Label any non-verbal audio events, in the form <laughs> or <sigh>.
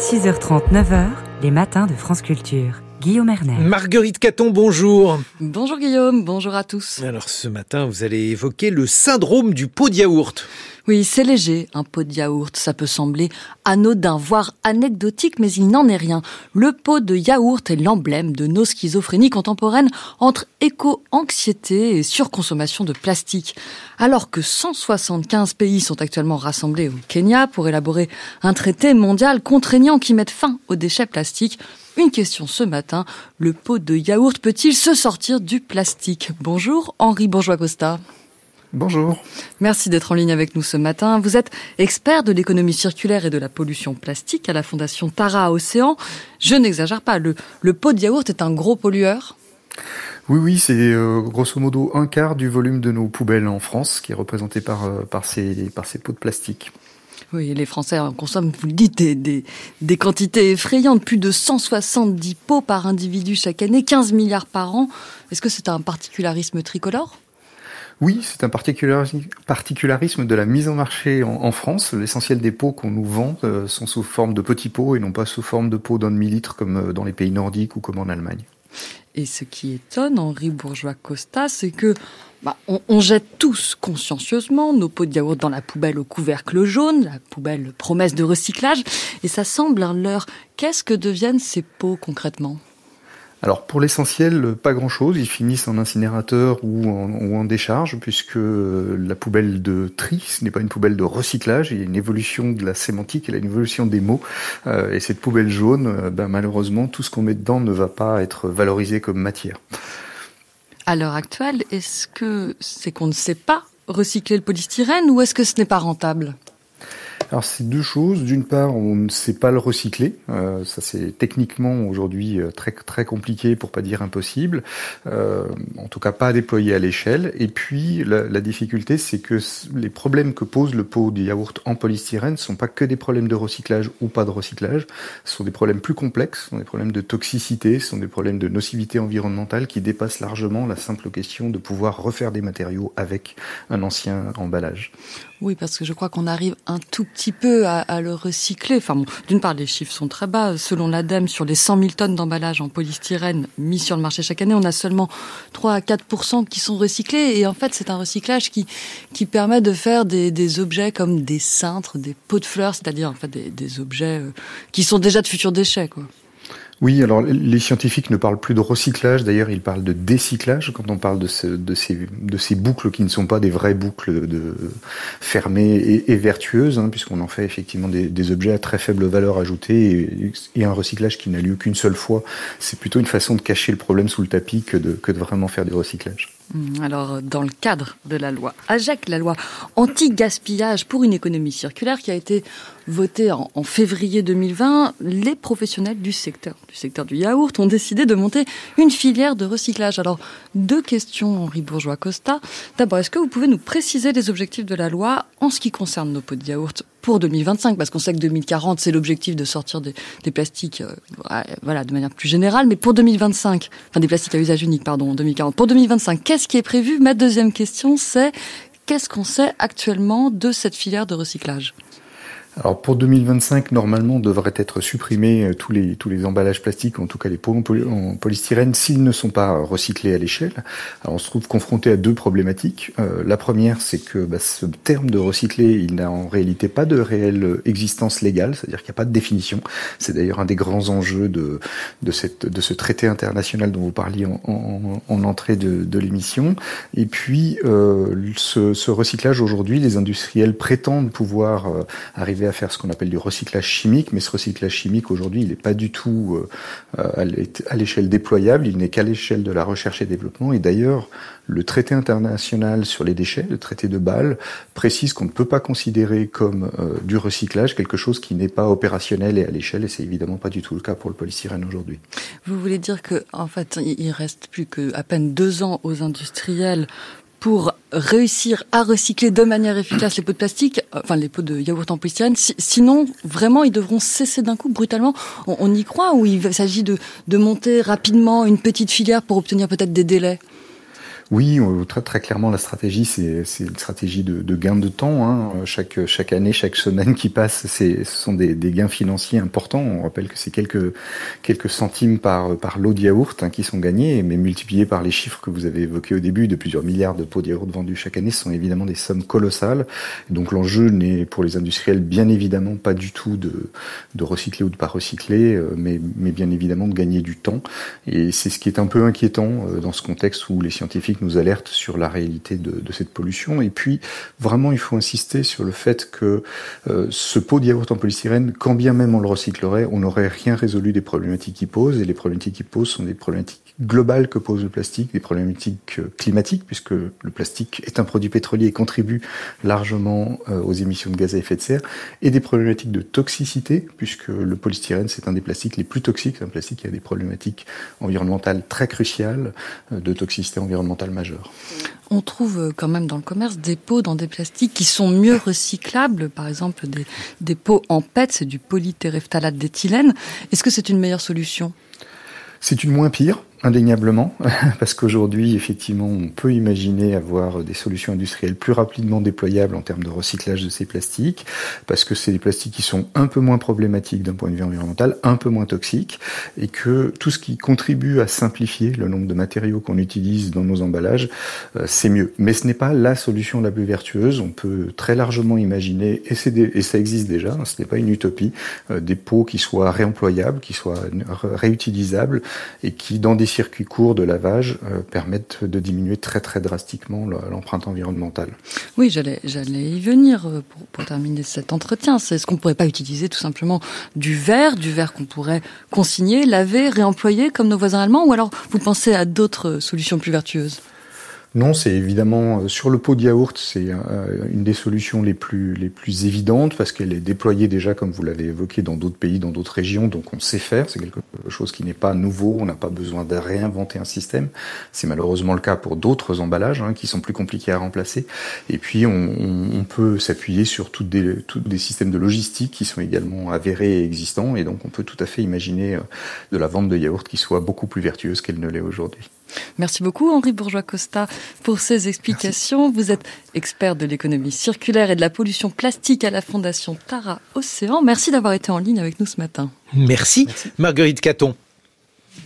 6h30, 9h, les matins de France Culture. Guillaume Erner. Marguerite Caton, bonjour. Bonjour Guillaume, bonjour à tous. Alors ce matin, vous allez évoquer le syndrome du pot de yaourt. Oui, c'est léger, un pot de yaourt. Ça peut sembler anodin, voire anecdotique, mais il n'en est rien. Le pot de yaourt est l'emblème de nos schizophrénies contemporaines entre éco-anxiété et surconsommation de plastique. Alors que 175 pays sont actuellement rassemblés au Kenya pour élaborer un traité mondial contraignant qui mette fin aux déchets plastiques, une question ce matin, le pot de yaourt peut-il se sortir du plastique? Bonjour Henri Bourgeois-Costa. Bonjour. Merci d'être en ligne avec nous ce matin. Vous êtes expert de l'économie circulaire et de la pollution plastique à la Fondation Tara Océan. Je n'exagère pas, le, le pot de yaourt est un gros pollueur oui, oui, c'est euh, grosso modo un quart du volume de nos poubelles en France qui est représenté par, euh, par, ces, par ces pots de plastique. Oui, les Français consomment, vous le dites, des, des, quantités effrayantes, plus de 170 pots par individu chaque année, 15 milliards par an. Est-ce que c'est un particularisme tricolore? Oui, c'est un particularisme de la mise en marché en, France. L'essentiel des pots qu'on nous vend euh, sont sous forme de petits pots et non pas sous forme de pots d'un demi-litre comme euh, dans les pays nordiques ou comme en Allemagne. Et ce qui étonne Henri Bourgeois-Costa, c'est que bah, on, jette tous consciencieusement nos pots de yaourt dans la poubelle au couvercle jaune, la poubelle promesse de recyclage, et ça semble un. Qu'est-ce que deviennent ces pots concrètement? Alors pour l'essentiel, pas grand-chose. Ils finissent en incinérateur ou en, décharge, puisque la poubelle de tri, ce n'est pas une poubelle de recyclage. Il y a une évolution de la sémantique, il y a une évolution des mots. Euh, et cette poubelle jaune, euh, ben, malheureusement, tout ce qu'on met dedans ne va pas être valorisé comme matière à l'heure actuelle, est-ce que c'est qu'on ne sait pas recycler le polystyrène ou est-ce que ce n'est pas rentable? Alors c'est deux choses. D'une part, on ne sait pas le recycler. Euh, ça c'est techniquement aujourd'hui euh, très très compliqué, pour pas dire impossible. Euh, en tout cas, pas à déployer à l'échelle. Et puis la, la difficulté, c'est que les problèmes que pose le pot de yaourt en polystyrène ne sont pas que des problèmes de recyclage ou pas de recyclage. Ce sont des problèmes plus complexes. Ce sont des problèmes de toxicité, ce sont des problèmes de nocivité environnementale qui dépassent largement la simple question de pouvoir refaire des matériaux avec un ancien emballage. Oui, parce que je crois qu'on arrive un tout petit peu à, le recycler. Enfin, bon, d'une part, les chiffres sont très bas. Selon l'ADEME, sur les 100 000 tonnes d'emballage en polystyrène mis sur le marché chaque année, on a seulement 3 à 4 qui sont recyclés. Et en fait, c'est un recyclage qui, permet de faire des, des objets comme des cintres, des pots de fleurs, c'est-à-dire en fait des, des objets euh, qui sont déjà de futurs déchets. Quoi. Oui, alors les scientifiques ne parlent plus de recyclage, d'ailleurs ils parlent de décyclage quand on parle de, ce, de, ces, de ces boucles qui ne sont pas des vraies boucles de, fermées et, vertueuses, hein, puisqu'on en fait effectivement des, objets à très faible valeur ajoutée et, et un recyclage qui n'a lieu qu'une seule fois. C'est plutôt une façon de cacher le problème sous le tapis que de, que de vraiment faire du recyclage. Mmh, alors, dans le cadre de la loi AJAC, la loi anti-gaspillage pour une économie circulaire qui a été votée en, février 2020, les professionnels du secteur, du secteur du yaourt, ont décidé de monter une filière de recyclage. Alors, deux questions, Henri Bourgeois-Costa. D'abord, est-ce que vous pouvez nous préciser les objectifs de la loi en ce qui concerne nos pots de yaourt pour 2025, parce qu'on sait que 2040, c'est l'objectif de sortir des, plastiques, euh, voilà, de manière plus générale, mais pour 2025, enfin des plastiques à usage unique, pardon, 2040. Pour 2025, qu'est-ce qui est prévu? Ma deuxième question, c'est qu'est-ce qu'on sait actuellement de cette filière de recyclage? Alors pour 2025, normalement, devraient être supprimés euh, tous les tous les emballages plastiques, en tout cas les pots en, polystyrène, s'ils ne sont pas recyclés à l'échelle. Alors on se trouve confronté à deux problématiques. Euh, la première, c'est que bah, ce terme de recycler, il n'a en réalité pas de réelle existence légale, c'est-à-dire qu'il n'y a pas de définition. C'est d'ailleurs un des grands enjeux de de cette de ce traité international dont vous parliez en, en, en entrée de, de l'émission. Et puis euh, ce, ce recyclage aujourd'hui, les industriels prétendent pouvoir euh, arriver à faire ce qu'on appelle du recyclage chimique, mais ce recyclage chimique aujourd'hui, il n'est pas du tout euh, à l'échelle déployable, il n'est qu'à l'échelle de la recherche et développement. Et d'ailleurs, le traité international sur les déchets, le traité de Bâle, précise qu'on ne peut pas considérer comme euh, du recyclage quelque chose qui n'est pas opérationnel et à l'échelle, et c'est évidemment pas du tout le cas pour le polystyrène aujourd'hui. Vous voulez dire que, en fait, il reste plus que à peine deux ans aux industriels pour réussir à recycler de manière efficace les pots de plastique, enfin les pots de yaourt en polystyrène. sinon, vraiment, ils devront cesser d'un coup brutalement. On, y croit ou il s'agit de, de monter rapidement une petite filière pour obtenir peut-être des délais? Oui, très, très clairement, la stratégie, c'est une stratégie de, de, gain de temps. Hein. Chaque, chaque année, chaque semaine qui passe, ce sont des, des, gains financiers importants. On rappelle que c'est quelques, quelques centimes par, par lot de yaourt hein, qui sont gagnés, mais multipliés par les chiffres que vous avez évoqués au début de plusieurs milliards de pots de yaourt vendus chaque année, ce sont évidemment des sommes colossales. Donc l'enjeu n'est pour les industriels bien évidemment pas du tout de, de recycler ou de pas recycler, euh, mais, mais bien évidemment de gagner du temps. Et c'est ce qui est un peu inquiétant euh, dans ce contexte où les scientifiques nous alerte sur la réalité de, cette pollution. Et puis, vraiment, il faut insister sur le fait que euh, ce pot de en polystyrène, quand bien même on le recyclerait, on n'aurait rien résolu des problématiques qu'il pose. Et les problématiques qu'il pose sont des problématiques globales que pose le plastique, des problématiques euh, climatiques, puisque le plastique est un produit pétrolier et contribue largement euh, aux émissions de gaz à effet de serre, et des problématiques de toxicité, puisque le polystyrène, c'est un des plastiques les plus toxiques, un plastique qui a des problématiques environnementales très cruciales, de toxicité environnementale On trouve quand même dans le commerce des pots dans des plastiques qui sont mieux recyclables, par exemple des, des pots en PET, c'est du polytéréphtalate d'éthylène. Est-ce que c'est une meilleure solution? C'est une moins pire, indéniablement, <laughs> parce qu'aujourd'hui, effectivement, on peut imaginer avoir des solutions industrielles plus rapidement déployables en termes de recyclage de ces plastiques, parce que c'est des plastiques qui sont un peu moins problématiques d'un point de vue environnemental, un peu moins toxiques, et que tout ce qui contribue à simplifier le nombre de matériaux qu'on utilise dans nos emballages, euh, c'est mieux. Mais ce n'est pas la solution la plus vertueuse. On peut très largement imaginer, et, et ça existe déjà, hein, ce n'est pas une utopie, euh, des pots qui soient réemployables, qui soient réutilisables, et qui, dans des circuits courts de lavage euh, permettent de diminuer très très drastiquement l'empreinte environnementale. Oui, j'allais y venir euh, pour, pour terminer cet entretien. C'est ce qu'on pourrait pas utiliser tout simplement du verre, du verre qu'on pourrait consigner, laver, réemployer comme nos voisins allemands, ou alors vous pensez à d'autres solutions plus vertueuses? Non, c'est évidemment euh, sur le pot de yaourt, c'est euh, une des solutions les plus les plus évidentes parce qu'elle est déployée déjà, comme vous l'avez évoqué, dans d'autres pays, dans d'autres régions, donc on sait faire. C'est quelque chose qui n'est pas nouveau. On n'a pas besoin de réinventer un système. C'est malheureusement le cas pour d'autres emballages hein, qui sont plus compliqués à remplacer. Et puis on, peut s'appuyer sur toutes des, toutes des systèmes de logistique qui sont également avérés et existants. Et donc on peut tout à fait imaginer euh, de la vente de yaourt qui soit beaucoup plus vertueuse qu'elle ne l'est aujourd'hui. Merci beaucoup Henri Bourgeois-Costa pour ces explications. Merci. Vous êtes expert de l'économie circulaire et de la pollution plastique à la Fondation Tara Océan. Merci d'avoir été en ligne avec nous ce matin. Merci, Merci. Marguerite Caton.